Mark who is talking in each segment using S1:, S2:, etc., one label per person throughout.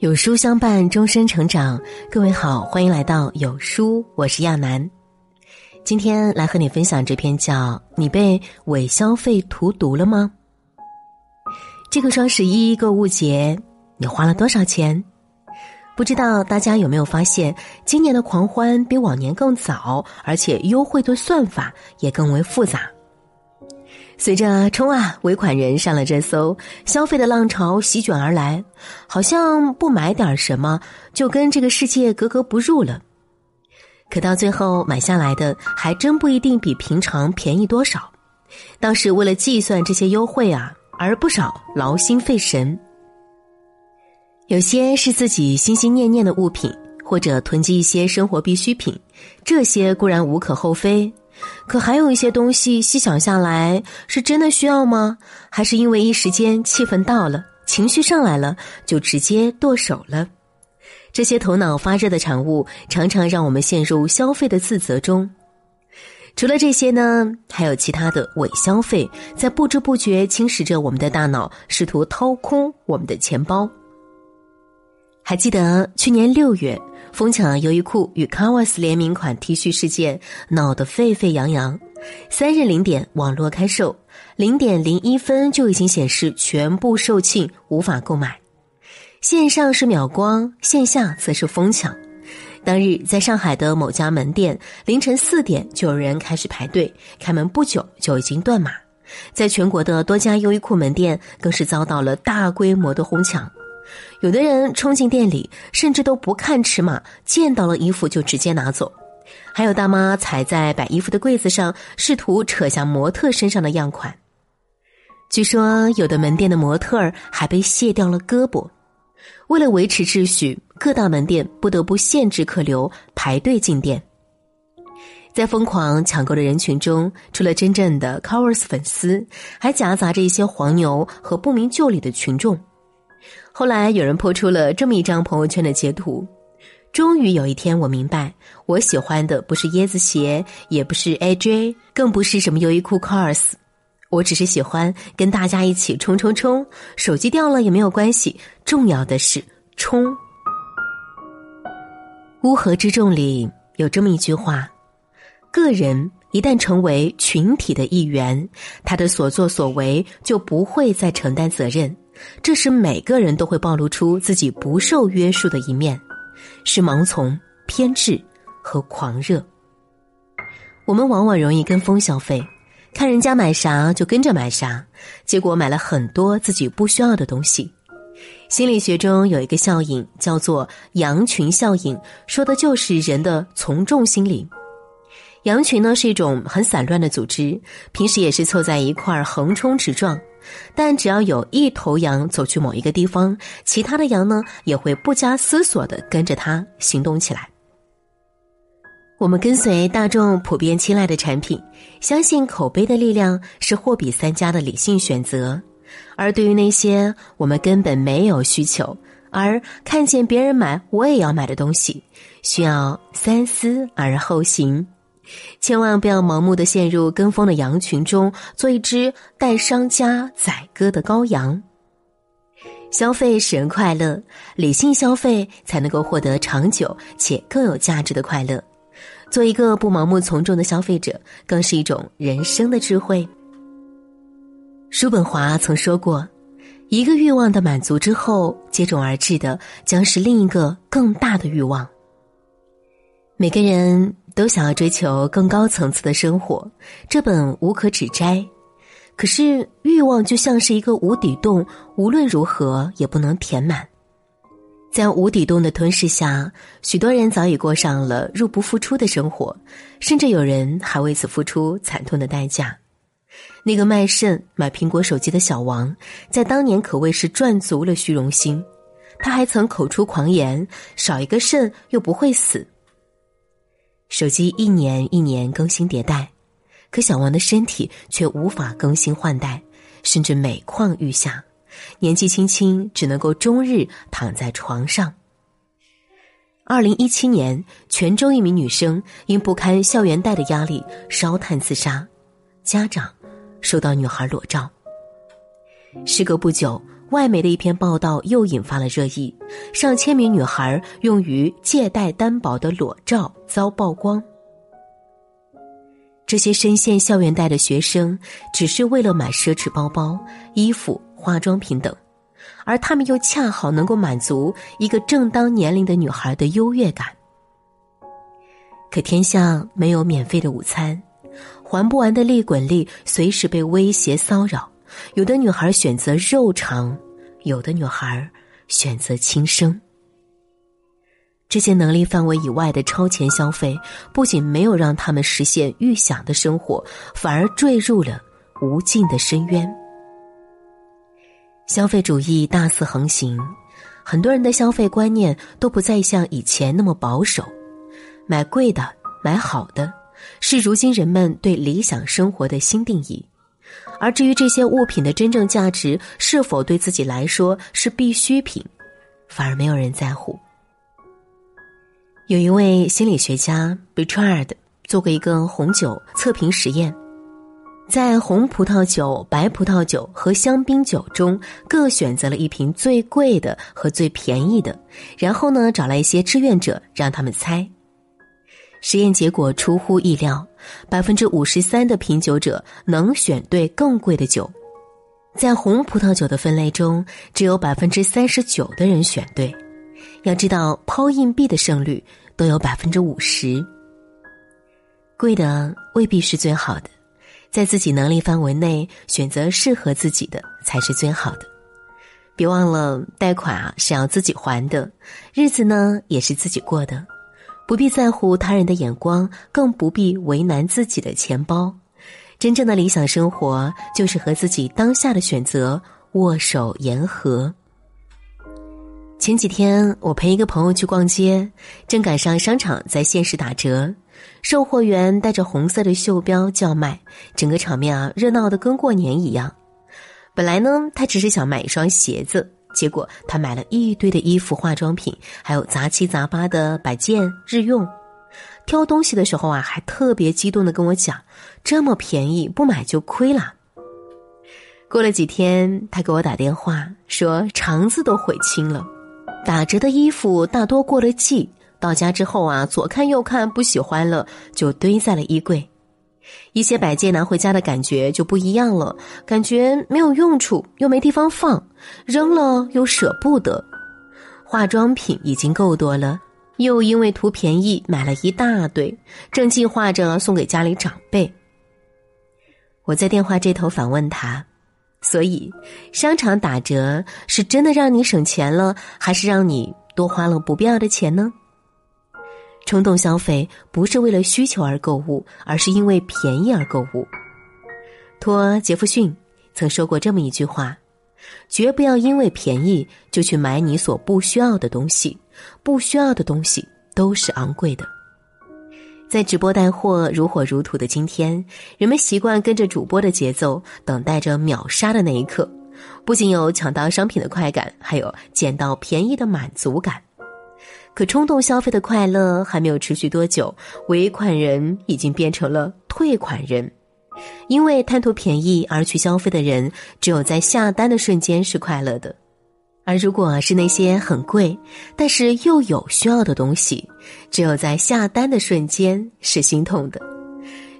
S1: 有书相伴，终身成长。各位好，欢迎来到有书，我是亚楠。今天来和你分享这篇叫《你被伪消费荼毒了吗》。这个双十一购物节，你花了多少钱？不知道大家有没有发现，今年的狂欢比往年更早，而且优惠的算法也更为复杂。随着“冲啊，尾款人”上了热搜，消费的浪潮席卷而来，好像不买点什么就跟这个世界格格不入了。可到最后买下来的还真不一定比平常便宜多少，倒是为了计算这些优惠啊，而不少劳心费神。有些是自己心心念念的物品，或者囤积一些生活必需品，这些固然无可厚非。可还有一些东西，细想下来，是真的需要吗？还是因为一时间气氛到了，情绪上来了，就直接剁手了？这些头脑发热的产物，常常让我们陷入消费的自责中。除了这些呢，还有其他的伪消费，在不知不觉侵蚀着我们的大脑，试图掏空我们的钱包。还记得去年六月？疯抢优衣库与 Converse 联名款 T 恤事件闹得沸沸扬扬，三日零点网络开售，零点零一分就已经显示全部售罄，无法购买。线上是秒光，线下则是疯抢。当日在上海的某家门店，凌晨四点就有人开始排队，开门不久就已经断码。在全国的多家优衣库门店，更是遭到了大规模的哄抢。有的人冲进店里，甚至都不看尺码，见到了衣服就直接拿走；还有大妈踩在摆衣服的柜子上，试图扯下模特身上的样款。据说有的门店的模特儿还被卸掉了胳膊。为了维持秩序，各大门店不得不限制客流，排队进店。在疯狂抢购的人群中，除了真正的 Covers 粉丝，还夹杂着一些黄牛和不明就里的群众。后来有人抛出了这么一张朋友圈的截图，终于有一天我明白，我喜欢的不是椰子鞋，也不是 AJ，更不是什么优衣库 Cars，我只是喜欢跟大家一起冲冲冲，手机掉了也没有关系，重要的是冲。乌合之众里有这么一句话：个人一旦成为群体的一员，他的所作所为就不会再承担责任。这时，每个人都会暴露出自己不受约束的一面，是盲从、偏执和狂热。我们往往容易跟风消费，看人家买啥就跟着买啥，结果买了很多自己不需要的东西。心理学中有一个效应叫做羊群效应，说的就是人的从众心理。羊群呢是一种很散乱的组织，平时也是凑在一块儿横冲直撞。但只要有一头羊走去某一个地方，其他的羊呢也会不加思索的跟着它行动起来。我们跟随大众普遍青睐的产品，相信口碑的力量是货比三家的理性选择；而对于那些我们根本没有需求，而看见别人买我也要买的东西，需要三思而后行。千万不要盲目的陷入跟风的羊群中，做一只待商家宰割的羔羊。消费使人快乐，理性消费才能够获得长久且更有价值的快乐。做一个不盲目从众的消费者，更是一种人生的智慧。叔本华曾说过：“一个欲望的满足之后，接踵而至的将是另一个更大的欲望。”每个人。都想要追求更高层次的生活，这本无可指摘。可是欲望就像是一个无底洞，无论如何也不能填满。在无底洞的吞噬下，许多人早已过上了入不敷出的生活，甚至有人还为此付出惨痛的代价。那个卖肾买苹果手机的小王，在当年可谓是赚足了虚荣心。他还曾口出狂言：“少一个肾又不会死。”手机一年一年更新迭代，可小王的身体却无法更新换代，甚至每况愈下，年纪轻轻只能够终日躺在床上。二零一七年，泉州一名女生因不堪校园贷的压力烧炭自杀，家长收到女孩裸照。时隔不久，外媒的一篇报道又引发了热议，上千名女孩用于借贷担保的裸照遭曝光。这些深陷校园贷的学生，只是为了买奢侈包包、衣服、化妆品等，而他们又恰好能够满足一个正当年龄的女孩的优越感。可天下没有免费的午餐，还不完的利滚利随时被威胁骚扰。有的女孩选择肉偿，有的女孩选择轻生。这些能力范围以外的超前消费，不仅没有让他们实现预想的生活，反而坠入了无尽的深渊。消费主义大肆横行，很多人的消费观念都不再像以前那么保守，买贵的、买好的，是如今人们对理想生活的新定义。而至于这些物品的真正价值是否对自己来说是必需品，反而没有人在乎。有一位心理学家 Bertrand 做过一个红酒测评实验，在红葡萄酒、白葡萄酒和香槟酒中各选择了一瓶最贵的和最便宜的，然后呢找来一些志愿者让他们猜。实验结果出乎意料，百分之五十三的品酒者能选对更贵的酒，在红葡萄酒的分类中，只有百分之三十九的人选对。要知道，抛硬币的胜率都有百分之五十。贵的未必是最好的，在自己能力范围内选择适合自己的才是最好的。别忘了，贷款啊是要自己还的，日子呢也是自己过的。不必在乎他人的眼光，更不必为难自己的钱包。真正的理想生活，就是和自己当下的选择握手言和。前几天，我陪一个朋友去逛街，正赶上商场在限时打折，售货员带着红色的袖标叫卖，整个场面啊热闹的跟过年一样。本来呢，他只是想买一双鞋子。结果他买了一堆的衣服、化妆品，还有杂七杂八的摆件日用。挑东西的时候啊，还特别激动的跟我讲：“这么便宜，不买就亏了。”过了几天，他给我打电话说肠子都悔青了。打折的衣服大多过了季，到家之后啊，左看右看不喜欢了，就堆在了衣柜。一些摆件拿回家的感觉就不一样了，感觉没有用处，又没地方放，扔了又舍不得。化妆品已经够多了，又因为图便宜买了一大堆，正计划着送给家里长辈。我在电话这头反问他：“所以，商场打折是真的让你省钱了，还是让你多花了不必要的钱呢？”冲动消费不是为了需求而购物，而是因为便宜而购物。托·杰弗逊曾说过这么一句话：“绝不要因为便宜就去买你所不需要的东西，不需要的东西都是昂贵的。”在直播带货如火如荼的今天，人们习惯跟着主播的节奏，等待着秒杀的那一刻，不仅有抢到商品的快感，还有捡到便宜的满足感。可冲动消费的快乐还没有持续多久，尾款人已经变成了退款人，因为贪图便宜而去消费的人，只有在下单的瞬间是快乐的，而如果是那些很贵但是又有需要的东西，只有在下单的瞬间是心痛的。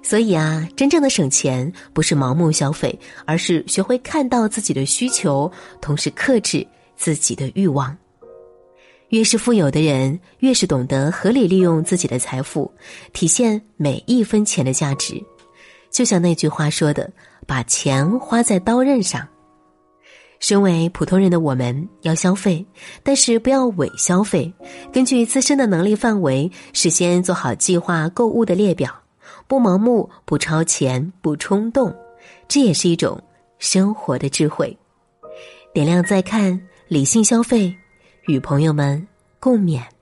S1: 所以啊，真正的省钱不是盲目消费，而是学会看到自己的需求，同时克制自己的欲望。越是富有的人，越是懂得合理利用自己的财富，体现每一分钱的价值。就像那句话说的：“把钱花在刀刃上。”身为普通人的我们，要消费，但是不要伪消费。根据自身的能力范围，事先做好计划购物的列表，不盲目，不超前，不冲动，这也是一种生活的智慧。点亮再看，理性消费。与朋友们共勉。